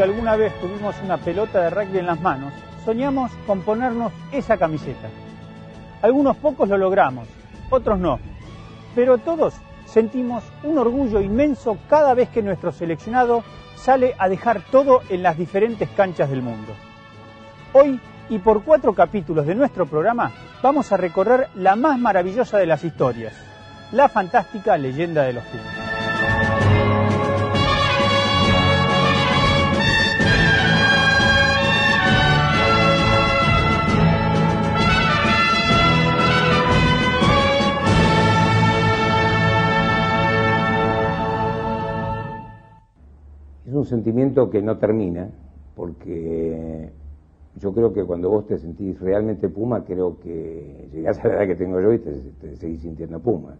Que alguna vez tuvimos una pelota de rugby en las manos, soñamos con ponernos esa camiseta. Algunos pocos lo logramos, otros no. Pero todos sentimos un orgullo inmenso cada vez que nuestro seleccionado sale a dejar todo en las diferentes canchas del mundo. Hoy, y por cuatro capítulos de nuestro programa, vamos a recorrer la más maravillosa de las historias, la fantástica leyenda de los Pumas. Un sentimiento que no termina, porque yo creo que cuando vos te sentís realmente Puma, creo que llegás a la edad que tengo yo y te, te seguís sintiendo Puma.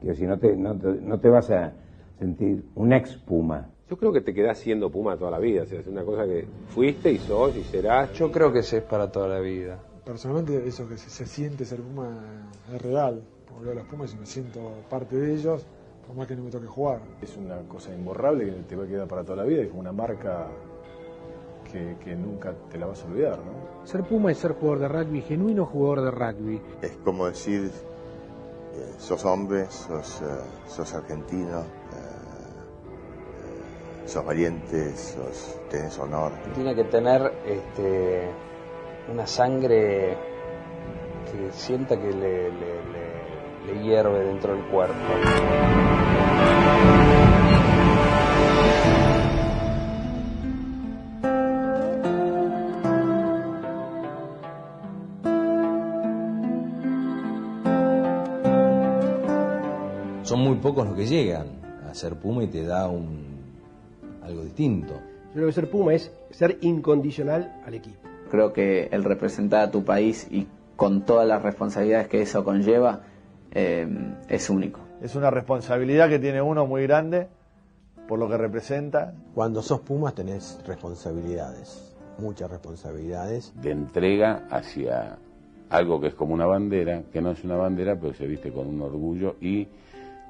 Que si no te, no, te, no te vas a sentir un ex Puma. Yo creo que te quedás siendo Puma toda la vida, o sea, es una cosa que fuiste y sos y serás. Yo creo que es para toda la vida. Personalmente eso que se, se siente ser Puma es real. Porque veo a los Pumas y me siento parte de ellos, por más que no me toque jugar. Es una cosa imborrable que te va a quedar para toda la vida, es como una marca que, que, nunca te la vas a olvidar, ¿no? Ser Puma es ser jugador de rugby, genuino jugador de rugby. Es como decir, eh, sos hombre, sos, eh, sos argentino, eh, sos valiente, sos, tenés honor. Tiene que tener este, una sangre que sienta que le, le, le, le hierve dentro del cuerpo. son muy pocos los que llegan a ser Puma y te da un algo distinto. Yo creo que ser Puma es ser incondicional al equipo. Creo que el representar a tu país y con todas las responsabilidades que eso conlleva eh, es único. Es una responsabilidad que tiene uno muy grande por lo que representa. Cuando sos Pumas tenés responsabilidades, muchas responsabilidades. De entrega hacia algo que es como una bandera, que no es una bandera, pero se viste con un orgullo y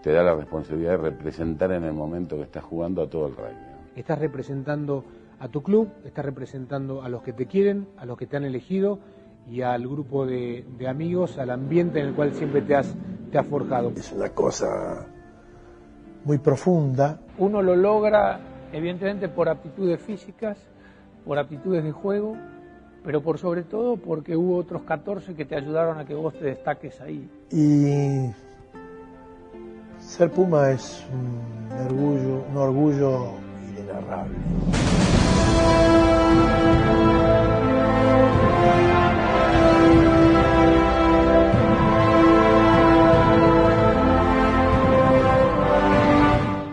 te da la responsabilidad de representar en el momento que estás jugando a todo el rugby. Estás representando a tu club, estás representando a los que te quieren, a los que te han elegido y al grupo de, de amigos, al ambiente en el cual siempre te has, te has forjado. Es una cosa muy profunda. Uno lo logra evidentemente por aptitudes físicas, por aptitudes de juego, pero por sobre todo porque hubo otros 14 que te ayudaron a que vos te destaques ahí. Y ser Puma es un orgullo, un orgullo inenarrable.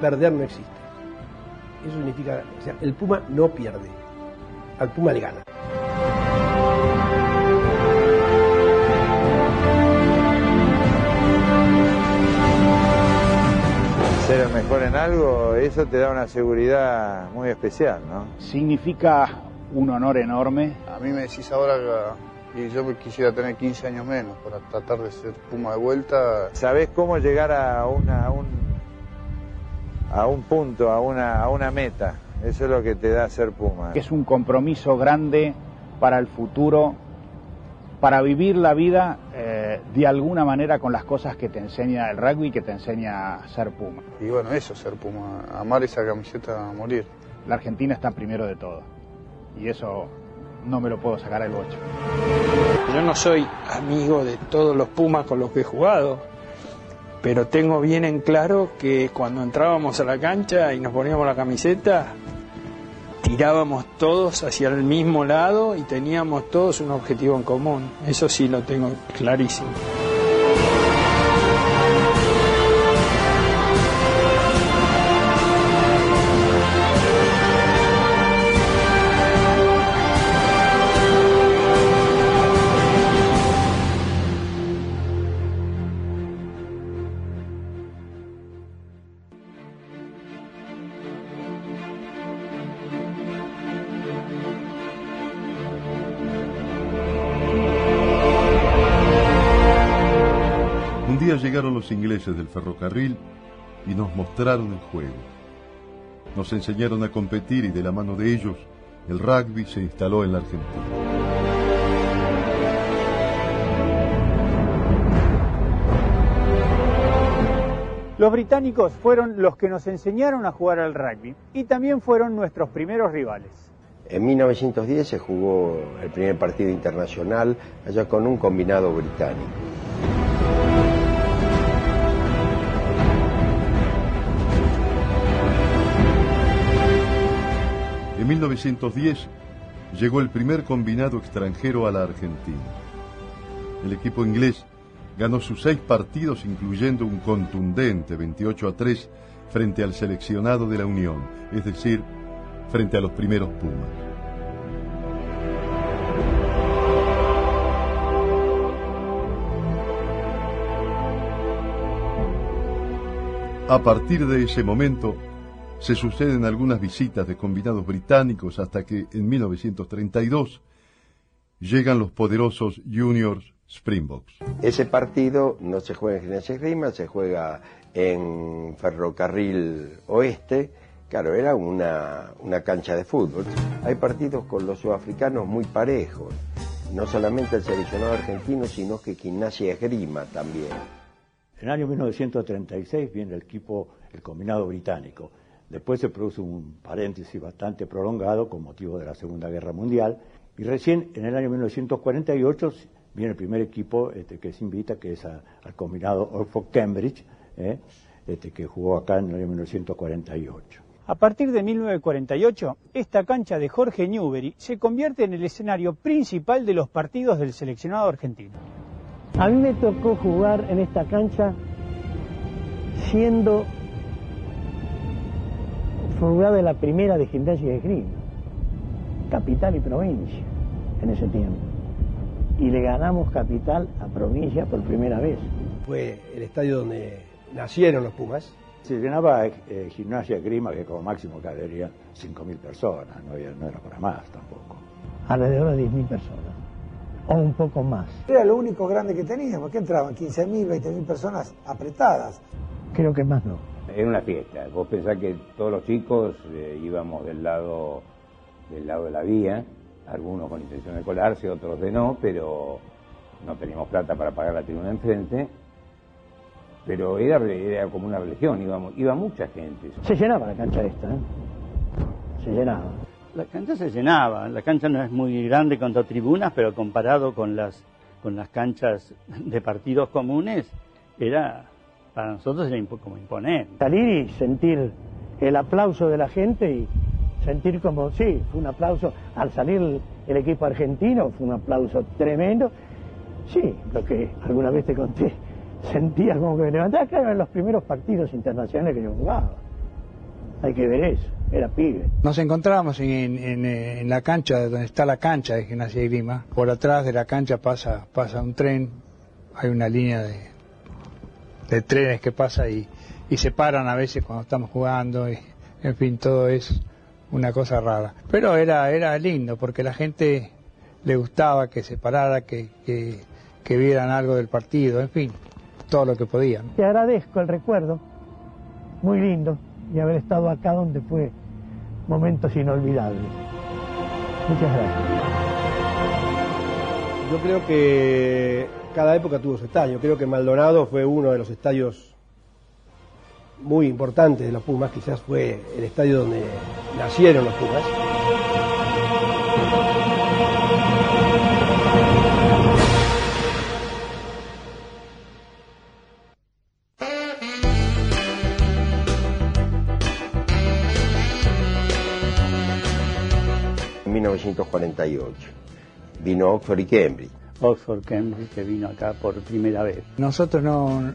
Perder no existe. Eso significa, o sea, el Puma no pierde, al Puma le gana. ser el mejor en algo, eso te da una seguridad muy especial, ¿no? Significa un honor enorme. A mí me decís ahora que yo quisiera tener 15 años menos para tratar de ser Puma de vuelta. ¿Sabés cómo llegar a, una, a, un, a un punto, a una, a una meta? Eso es lo que te da ser Puma. Es un compromiso grande para el futuro, para vivir la vida eh, de alguna manera con las cosas que te enseña el rugby, que te enseña a ser Puma. Y bueno, eso, ser Puma, amar esa camiseta a morir. La Argentina está primero de todo, y eso no me lo puedo sacar al bocho. Yo no soy amigo de todos los Pumas con los que he jugado, pero tengo bien en claro que cuando entrábamos a la cancha y nos poníamos la camiseta, tirábamos todos hacia el mismo lado y teníamos todos un objetivo en común. Eso sí lo tengo clarísimo. Los ingleses del ferrocarril y nos mostraron el juego. nos enseñaron a competir y de la mano de ellos, el rugby se instaló en la Argentina. Los británicos fueron los que nos enseñaron a jugar al rugby y también fueron nuestros primeros rivales. En 1910 se jugó el primer partido internacional allá con un combinado británico. En 1910 llegó el primer combinado extranjero a la Argentina. El equipo inglés ganó sus seis partidos, incluyendo un contundente 28 a 3 frente al seleccionado de la Unión, es decir, frente a los primeros Pumas. A partir de ese momento, se suceden algunas visitas de combinados británicos hasta que en 1932 llegan los poderosos Juniors Springboks. Ese partido no se juega en Gimnasia Esgrima, se juega en Ferrocarril Oeste. Claro, era una, una cancha de fútbol. Hay partidos con los sudafricanos muy parejos. No solamente el seleccionado argentino, sino que Gimnasia Esgrima también. En el año 1936 viene el equipo, el combinado británico. Después se produce un paréntesis bastante prolongado con motivo de la Segunda Guerra Mundial. Y recién en el año 1948 viene el primer equipo este, que se invita, que es a- al combinado Oxford Cambridge, ¿eh? este, que jugó acá en el año 1948. A partir de 1948, esta cancha de Jorge Newbery se convierte en el escenario principal de los partidos del seleccionado argentino. A mí me tocó jugar en esta cancha siendo de la primera de gimnasia de esgrima, capital y provincia en ese tiempo. Y le ganamos capital a provincia por primera vez. Fue el estadio donde nacieron los Pumas. Se llenaba eh, gimnasia grima, que como máximo cabería 5.000 personas, no, había- no era para más tampoco. Alrededor de 10.000 personas, o un poco más. Era lo único grande que teníamos, que entraban 15.000, 20.000 personas apretadas. Creo que más no. Era una fiesta. Vos pensás que todos los chicos eh, íbamos del lado del lado de la vía, algunos con intención de colarse, otros de no, pero no teníamos plata para pagar la tribuna enfrente. Pero era, era como una religión, íbamos, iba mucha gente. Se llenaba la cancha esta, ¿eh? Se llenaba. La cancha se llenaba, la cancha no es muy grande contra tribunas, pero comparado con las, con las canchas de partidos comunes, era, para nosotros era impo- como imponer. Salir y sentir el aplauso de la gente y sentir como, sí, fue un aplauso al salir el, el equipo argentino, fue un aplauso tremendo. Sí, lo que alguna vez te conté, sentía como que me levantaba, claro, en los primeros partidos internacionales que yo jugaba. Hay que ver eso, era pibe. Nos encontrábamos en, en, eh, en la cancha, donde está la cancha de Gimnasia y Grima. Por atrás de la cancha pasa, pasa un tren, hay una línea de, de trenes que pasa y, y se paran a veces cuando estamos jugando. Y, en fin, todo es una cosa rara. Pero era, era lindo porque la gente le gustaba que se parara, que, que, que vieran algo del partido, en fin, todo lo que podían. Te agradezco el recuerdo, muy lindo, y haber estado acá donde fue momentos inolvidables. Muchas gracias. Yo creo que cada época tuvo su estadio. Creo que Maldonado fue uno de los estadios muy importantes de los Pumas. Quizás fue el estadio donde nacieron los Pumas. En 1948 vino Oxford y Cambridge. Oxford Cambridge que vino acá por primera vez. Nosotros no,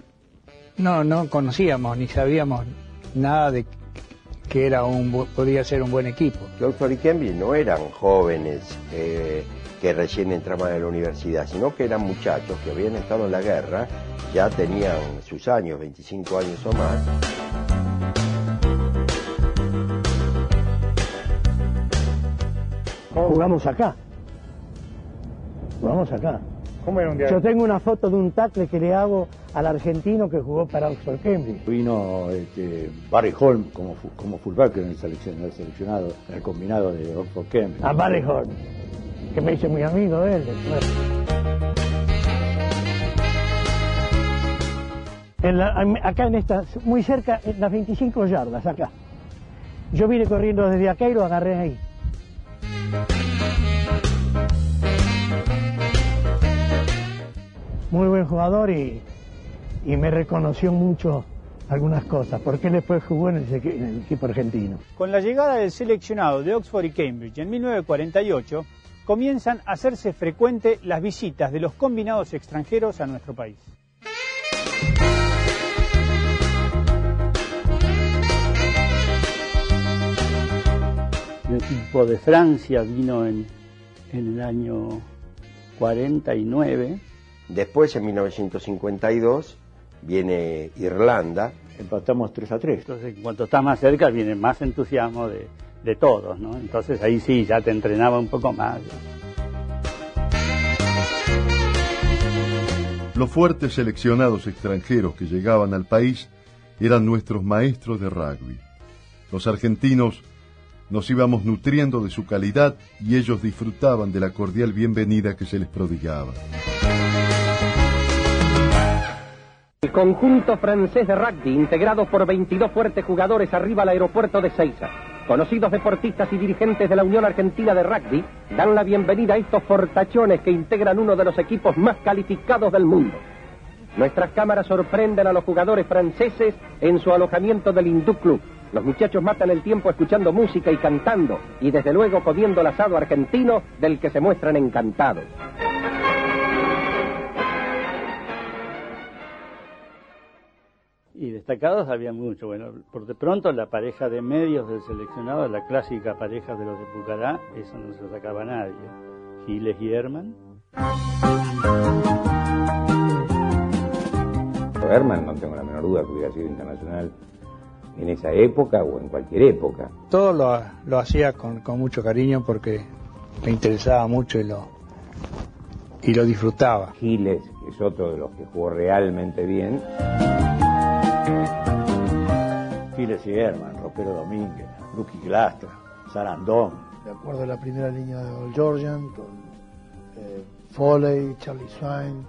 no, no conocíamos ni sabíamos nada de que era un, bu- podía ser un buen equipo. Oxford y Cambridge no eran jóvenes eh, que recién entraban a la universidad, sino que eran muchachos que habían estado en la guerra, ya tenían sus años, 25 años o más. Jugamos acá. Jugamos acá. ¿Cómo era un día? Yo tengo una foto de un tackle que le hago al argentino que jugó para Oxford Cambridge. Vino este, Barry Holm como, como fullback en el, seleccion- en el seleccionado, en el combinado de Oxford Cambridge. A Barry Horn, que me hice muy amigo de él después. En la- acá en esta, muy cerca, en las 25 yardas, acá. Yo vine corriendo desde acá y lo agarré ahí. Muy buen jugador y, y me reconoció mucho algunas cosas, porque él después jugó en el, en el equipo argentino. Con la llegada del seleccionado de Oxford y Cambridge en 1948, comienzan a hacerse frecuente las visitas de los combinados extranjeros a nuestro país. El equipo de Francia vino en, en el año 49. Después, en 1952, viene Irlanda. Empatamos 3 a 3. Entonces, cuanto está más cerca, viene más entusiasmo de, de todos, ¿no? Entonces ahí sí, ya te entrenaba un poco más. Los fuertes seleccionados extranjeros que llegaban al país eran nuestros maestros de rugby. Los argentinos nos íbamos nutriendo de su calidad y ellos disfrutaban de la cordial bienvenida que se les prodigaba. El conjunto francés de rugby, integrado por 22 fuertes jugadores arriba al aeropuerto de Seiza, conocidos deportistas y dirigentes de la Unión Argentina de Rugby, dan la bienvenida a estos fortachones que integran uno de los equipos más calificados del mundo. Nuestras cámaras sorprenden a los jugadores franceses en su alojamiento del Hindú Club. Los muchachos matan el tiempo escuchando música y cantando, y desde luego comiendo el asado argentino del que se muestran encantados. Y destacados había mucho. Bueno, por de pronto la pareja de medios del seleccionado, la clásica pareja de los de Pucará, eso no se sacaba nadie. Giles y Herman. Herman no tengo la menor duda que hubiera sido internacional en esa época o en cualquier época. Todo lo, lo hacía con, con mucho cariño porque me interesaba mucho y lo, y lo disfrutaba. Giles, que es otro de los que jugó realmente bien. Giles y Herman, Ropero Domínguez, Lucky Glastra, Sarandón. De acuerdo a la primera línea de Old Georgian, con eh, Foley, Charlie Swine,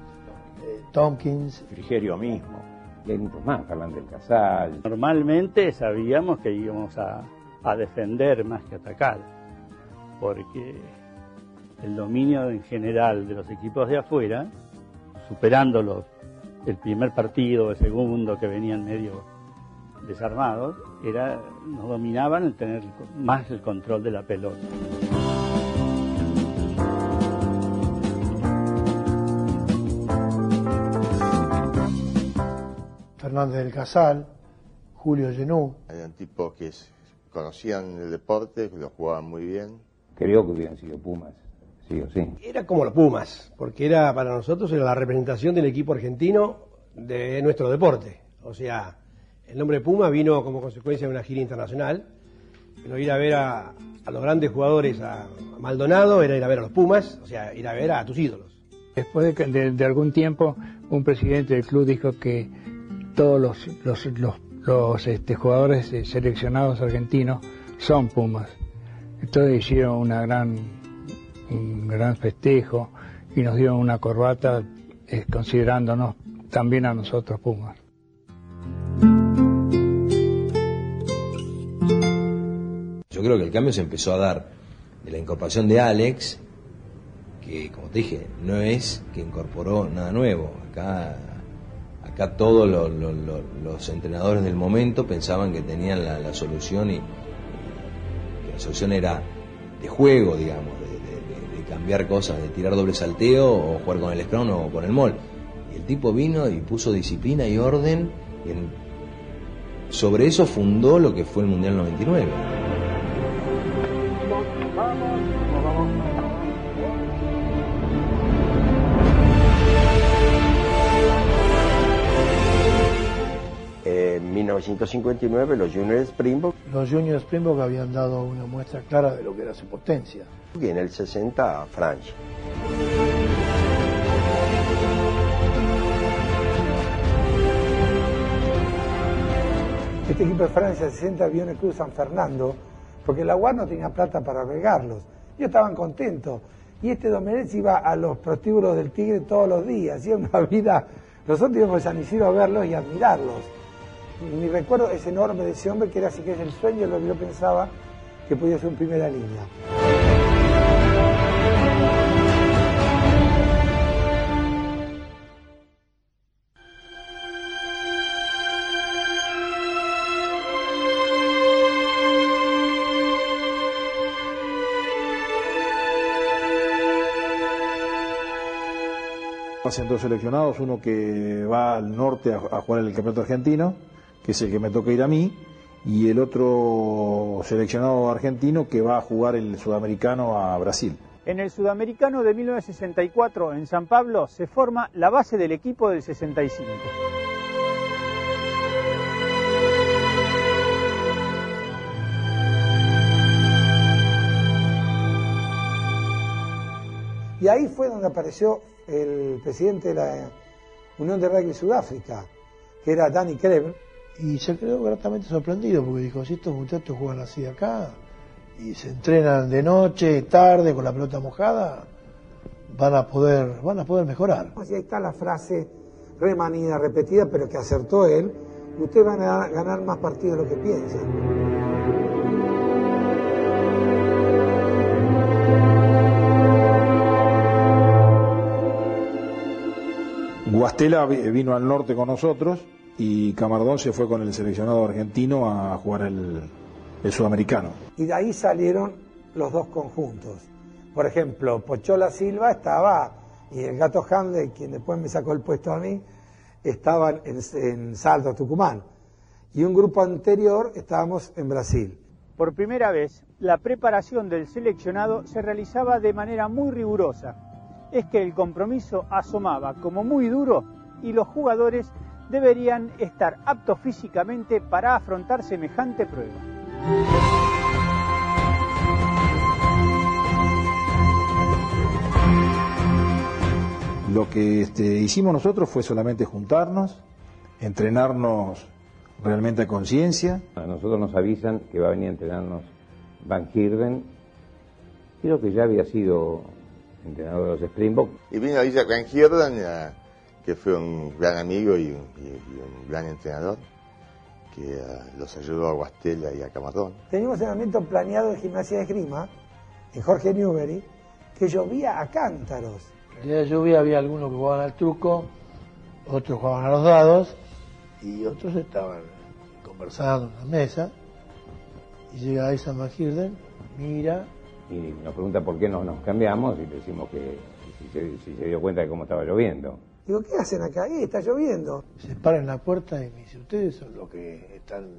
eh, Tompkins. Frigerio mismo. Y hay muchos más, Fernández Casal. Normalmente sabíamos que íbamos a, a defender más que atacar, porque el dominio en general de los equipos de afuera, superando los, el primer partido, el segundo que venían medio desarmados, era, nos dominaban el tener más el control de la pelota. Fernández del Casal, Julio Genú. Eran tipos que conocían el deporte, que lo jugaban muy bien. Creo que hubieran sido Pumas, sí. Era como los Pumas, porque era para nosotros era la representación del equipo argentino de nuestro deporte. O sea, el nombre Puma vino como consecuencia de una gira internacional, pero ir a ver a, a los grandes jugadores, a, a Maldonado, era ir a ver a los Pumas, o sea, ir a ver a tus ídolos. Después de, que- de- de algún tiempo, un presidente del club dijo que todos los, los, los, los, este, jugadores eh, seleccionados argentinos son Pumas. Entonces hicieron una gran, un gran festejo y nos dieron una corbata eh, considerándonos también a nosotros Pumas. Yo creo que el cambio se empezó a dar de la incorporación de Alex, que como te dije, no es que incorporó nada nuevo. Acá, acá todos lo- lo- lo- los entrenadores del momento pensaban que tenían la, solución y, y que la solución era de juego, digamos, cambiar cosas, de tirar doble salteo o jugar con el scrum o con el mol. Y el tipo vino y puso disciplina y orden y sobre eso fundó lo que fue el Mundial 99. En 1959 los Juniors Springbok Los Juniors Springbok habían dado una muestra clara de lo que era su potencia. y en el 60 Francia. este equipo de Francia 60 aviones Cruz San Fernando, porque la UAR no tenía plata para albergarlos. Ellos estaban contentos. Y este Domenech iba a los prostíbulos del Tigre todos los días, hacía una vida. Nosotros íbamos a San Isidro a verlos y admirarlos. Mi recuerdo es enorme de ese hombre que era así que es el sueño de lo que yo pensaba que podía ser en primera línea. Hacen dos seleccionados, uno que va al norte a, a jugar el campeonato argentino, que es el que me toca ir a mí, y el otro seleccionado argentino que va a jugar el sudamericano a Brasil. En el Sudamericano de 1964 en San Pablo se forma la base del equipo del 65. Y ahí fue donde apareció el presidente de la Unión de Rugby Sudáfrica, que era Danny Kremer. Y se quedó gratamente sorprendido porque dijo, si estos muchachos juegan así acá y se entrenan de noche, tarde, con la pelota mojada, van a poder, van a poder mejorar. Y ahí está la frase remanida, repetida, pero que acertó él. Ustedes van a ganar más partidos de lo que piensan. Guastela vi- vino al norte con nosotros y Camardón se fue con el seleccionado argentino a jugar el, el sudamericano. Y de ahí salieron los dos conjuntos. Por ejemplo, Pochola Silva estaba, y el gato Handley, quien después me sacó el puesto a mí, estaban en, en Salto, Tucumán. Y un grupo anterior estábamos en Brasil. Por primera vez, la preparación del seleccionado se realizaba de manera muy rigurosa. Es que el compromiso asomaba como muy duro y los jugadores deberían estar aptos físicamente para afrontar semejante prueba. Lo que este, hicimos nosotros fue solamente juntarnos, entrenarnos realmente a conciencia. A nosotros nos avisan que va a venir a entrenarnos Van Hirden. Creo que ya había sido entrenador de los Springboks. Y vino Isaac Van Heerden, eh, que fue un gran amigo y un, y- y un gran entrenador, que eh, los ayudó a Guastela y a Camarón. Teníamos entrenamiento planeado de gimnasia de esgrima en Jorge Newbery, que llovía a cántaros. De lluvia había algunos que jugaban al truco, otros jugaban a los dados y otros estaban conversando en la mesa. Y llega Isaac McHirden, mira, Y nos pregunta por qué no nos cambiamos y le decimos que si se, si se dio cuenta de cómo estaba lloviendo. Digo, ¿qué hacen acá? Ahí está lloviendo. se para en la puerta y me dice, ustedes son los que están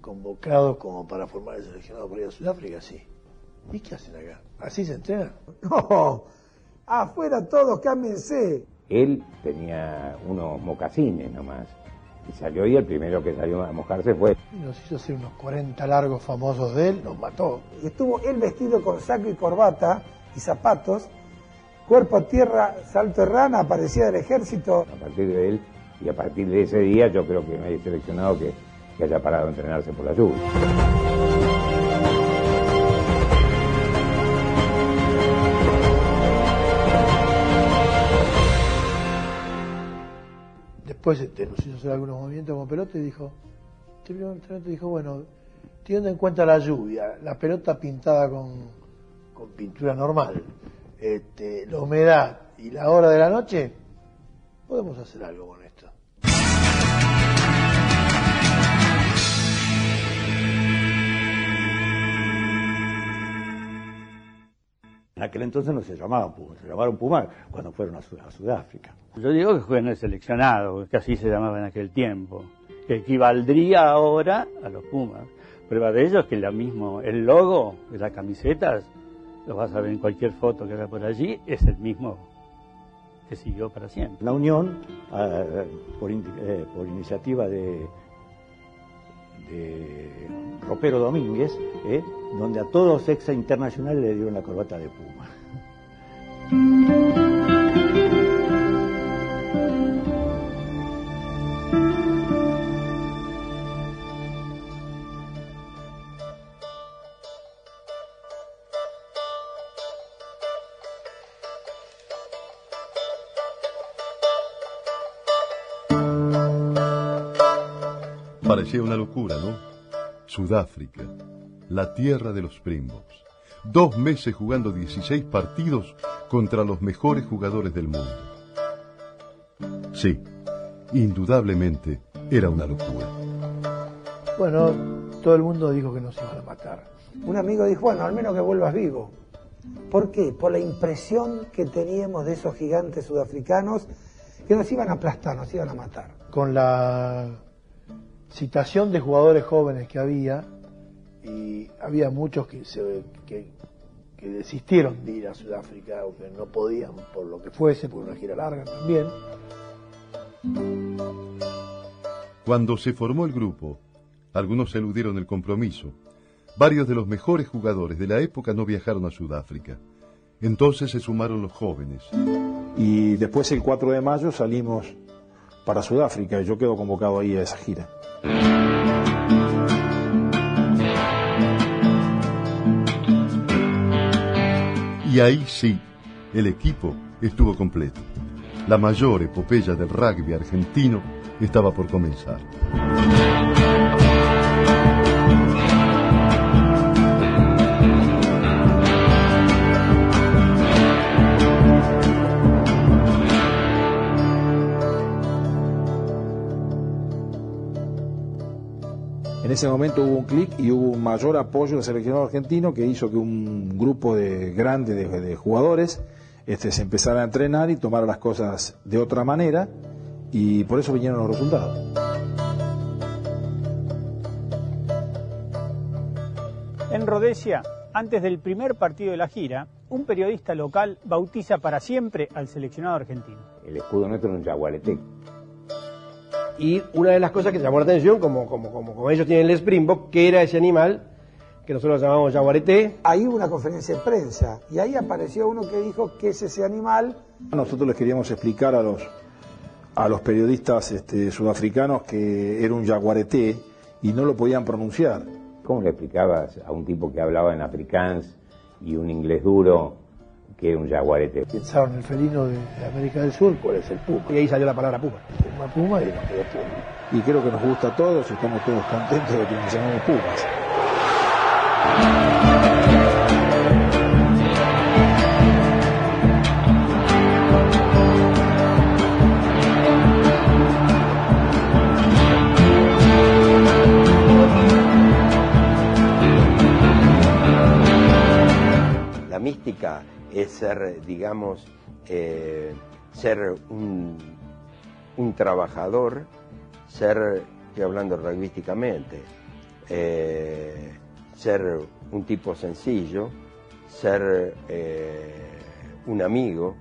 convocados como para formar el seleccionado para ir a Sudáfrica, sí. ¿Y qué hacen acá? ¿Así se entrenan? No, afuera todos, cámbiense. Él tenía unos mocasines nomás. Y salió y el primero que salió a mojarse fue. Y nos hizo hacer unos 40 largos famosos de él, nos mató. Y estuvo él vestido con saco y corbata y zapatos, cuerpo a tierra, salto de rana, aparecía del ejército. A partir de él y a partir de ese día yo creo que no hay seleccionado que, que haya parado a entrenarse por la lluvia. Después este, nos hizo hacer algunos movimientos con pelota y dijo, el y dijo, bueno, teniendo en cuenta la lluvia, la pelota pintada con, con pintura normal, este, la humedad y la hora de la noche, podemos hacer algo con esto. En aquel entonces no se llamaban Pumas, se llamaron Pumas cuando fueron a, Sud- a Sudáfrica. Yo digo que juegan el seleccionado, que así se llamaba en aquel tiempo, que equivaldría ahora a los Pumas. Prueba de ello es que la mismo, el logo de las camisetas, lo vas a ver en cualquier foto que haya por allí, es el mismo que siguió para siempre. La Unión, por, indi- eh, por iniciativa de, de Ropero Domínguez, eh, donde a todos ex internacionales le dieron la corbata de Puma. Locura, ¿no? Sudáfrica, la tierra de los Springboks. Dos meses jugando 16 partidos contra los mejores jugadores del mundo. Sí, indudablemente era una locura. Bueno, todo el mundo dijo que nos iban a matar. Un amigo dijo, bueno, al menos que vuelvas vivo. ¿Por qué? Por la impresión que teníamos de esos gigantes sudafricanos que nos iban a aplastar, nos iban a matar. Con la citación de jugadores jóvenes que había, y había muchos que, se, que, que desistieron de ir a Sudáfrica o que no podían por lo que fuese, por una gira larga también. Cuando se formó el grupo, algunos eludieron el compromiso. Varios de los mejores jugadores de la época no viajaron a Sudáfrica. Entonces se sumaron los jóvenes. Y después el 4 de mayo salimos para Sudáfrica y yo quedo convocado ahí a esa gira. Y ahí sí, el equipo estuvo completo. La mayor epopeya del rugby argentino estaba por comenzar. En ese momento hubo un clic y hubo un mayor apoyo del seleccionado argentino que hizo que un grupo de grande de, de jugadores este, se empezara a entrenar y tomara las cosas de otra manera y por eso vinieron los resultados. En Rhodesia, antes del primer partido de la gira, un periodista local bautiza para siempre al seleccionado argentino. El escudo nuestro es un jaguaretec. Y una de las cosas que llamó la atención, como, como, como, como ellos tienen el Springbok, que era ese animal que nosotros llamamos jaguareté. Ahí hubo una conferencia de prensa y ahí apareció uno que dijo que es ese animal. Nosotros les queríamos explicar a los, a los periodistas este, sudafricanos que era un jaguareté y no lo podían pronunciar. ¿Cómo le explicabas a un tipo que hablaba en afrikaans y un inglés duro que era un jaguarete? Pensaron el felino de, América del Sur, ¿cuál es el puma? Y ahí salió la palabra puma. Puma, puma y nos quedó puma. Y creo que nos gusta a todos y estamos todos contentos de que nos llamamos pumas. Digamos, eh, ser un, un trabajador, ser, estoy hablando rugbyísticamente, eh, ser un tipo sencillo, ser eh, un amigo,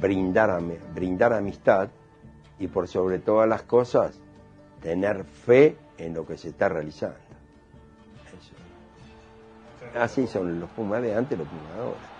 brindar, brindar amistad y por sobre todas las cosas tener fe en lo que se está realizando. Así son los Pumas de antes, los Pumas de ahora.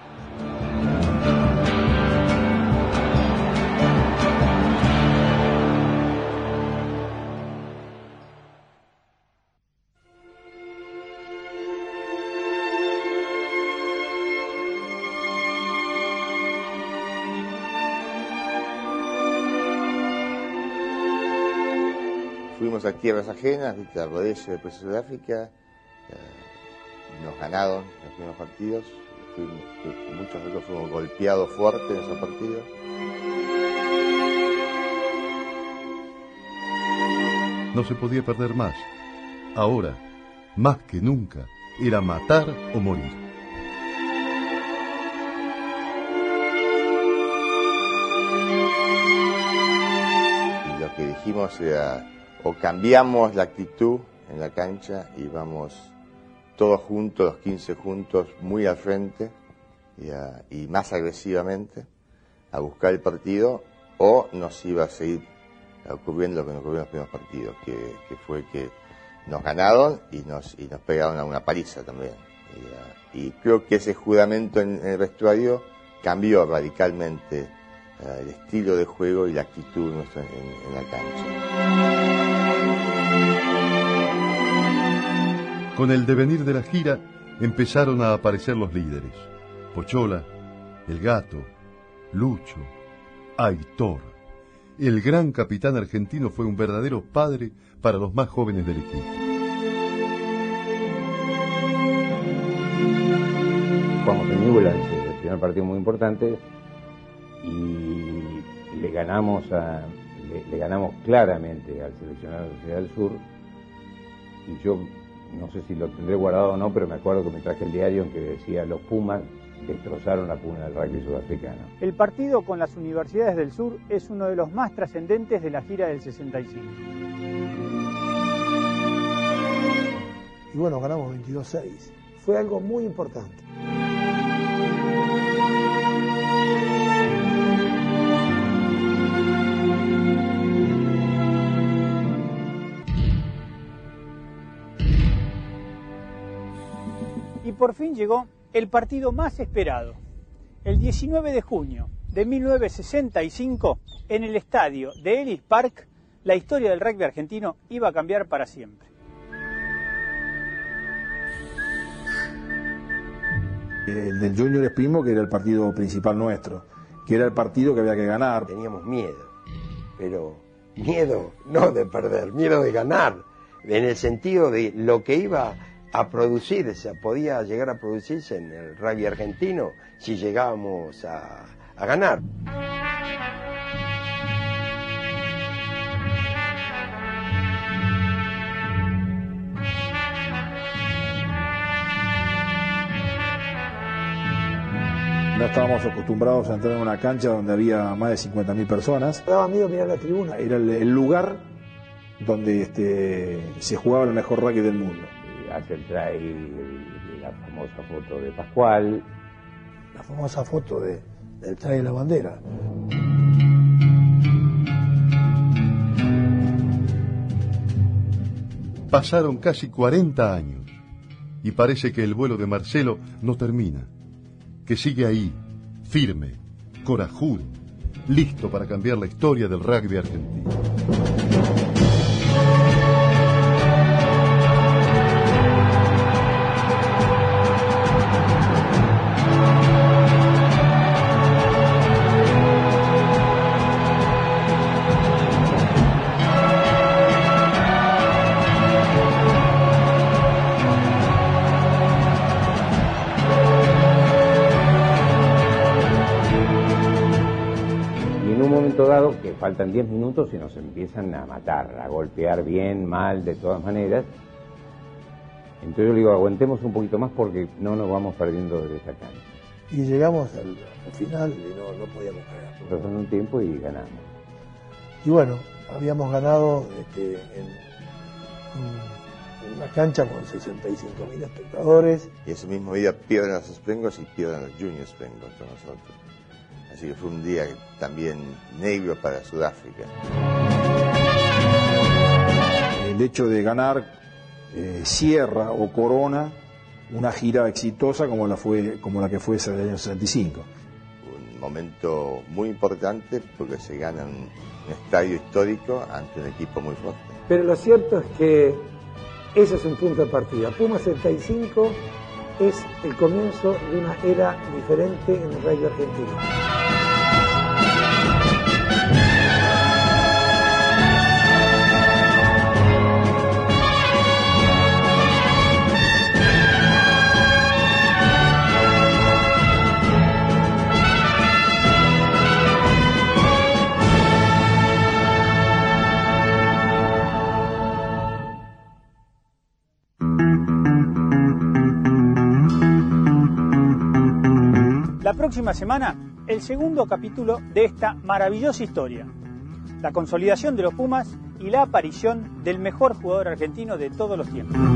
A tierras ajenas, viste, a Rhodesia, después a Sudáfrica. eh, nos ganaron los primeros partidos. Fuimos- fu- muchos de nosotros fuimos golpeados fuerte en esos partidos. No se podía perder más. Ahora, más que nunca, era matar o morir. Y lo que dijimos era, o cambiamos la actitud en la cancha y vamos todos juntos, los 15 juntos, muy al frente y, más agresivamente a buscar el partido, o nos iba a seguir ocurriendo lo que nos ocurrió en los primeros partidos, que, fue que nos ganaron y nos, pegaron a una paliza también. Y, ah, creo que ese juramento en, el vestuario cambió radicalmente ah, el estilo de juego y la actitud en la cancha. Con el devenir de la gira empezaron a aparecer los líderes. Pochola, El Gato, Lucho, Aitor. el gran capitán argentino fue un verdadero padre para los más jóvenes del equipo. Jugamos en Newlands, el primer partido muy importante, y le ganamos le, ganamos claramente al seleccionado de la Sociedad del Sur. Y yo no sé si lo tendré guardado o no, pero me acuerdo que me traje el diario en que decía los Pumas destrozaron la puna del rugby sudafricano. El partido con las universidades del sur es uno de los más trascendentes de la gira del 65. Y bueno, ganamos 22-6. Fue algo muy importante. Por fin llegó el partido más esperado. El 19 de junio de 1965, en el estadio de Ellis Park, la historia del rugby argentino iba a cambiar para siempre. El del Junior Espimo, que era el partido principal nuestro, que era el partido que había que ganar. Teníamos miedo, pero miedo no de perder, miedo de ganar, en el sentido de lo que iba a producirse, podía llegar a producirse en el rugby argentino si llegábamos a, a ganar. No estábamos acostumbrados a entrar en una cancha donde había más de 50.000 personas. Daba miedo mirar la tribuna. Era el, el lugar donde este, se jugaba el mejor rugby del mundo hace el trail, la famosa foto de Pascual. La famosa foto de, del trail de la bandera. Pasaron casi 40 años y parece que el vuelo de Marcelo no termina, que sigue ahí, firme, corajudo, listo para cambiar la historia del rugby argentino. Faltan 10 minutos y nos empiezan a matar, a golpear bien, mal, de todas maneras. Entonces yo le digo, aguantemos un poquito más porque no nos vamos perdiendo de esta cancha. Y llegamos al, final y no, no podíamos ganar. Pasó un tiempo y ganamos. Y bueno, habíamos ganado este, en, una cancha con 65.000 espectadores. Y ese mismo día pierden los Sprengos y pierden los Junior Sprengos con nosotros. Así que fue un día también negro para Sudáfrica. El hecho de ganar eh, Sierra o Corona una gira exitosa como la, fue, como la que fue esa del año 65. Un momento muy importante porque se gana un, estadio histórico ante un equipo muy fuerte. Pero lo cierto es que ese es un punto de partida. Puma 75 es el comienzo de una era diferente en el rugby argentino. Próxima semana el segundo capítulo de esta maravillosa historia, la consolidación de los Pumas y la aparición del mejor jugador argentino de todos los tiempos.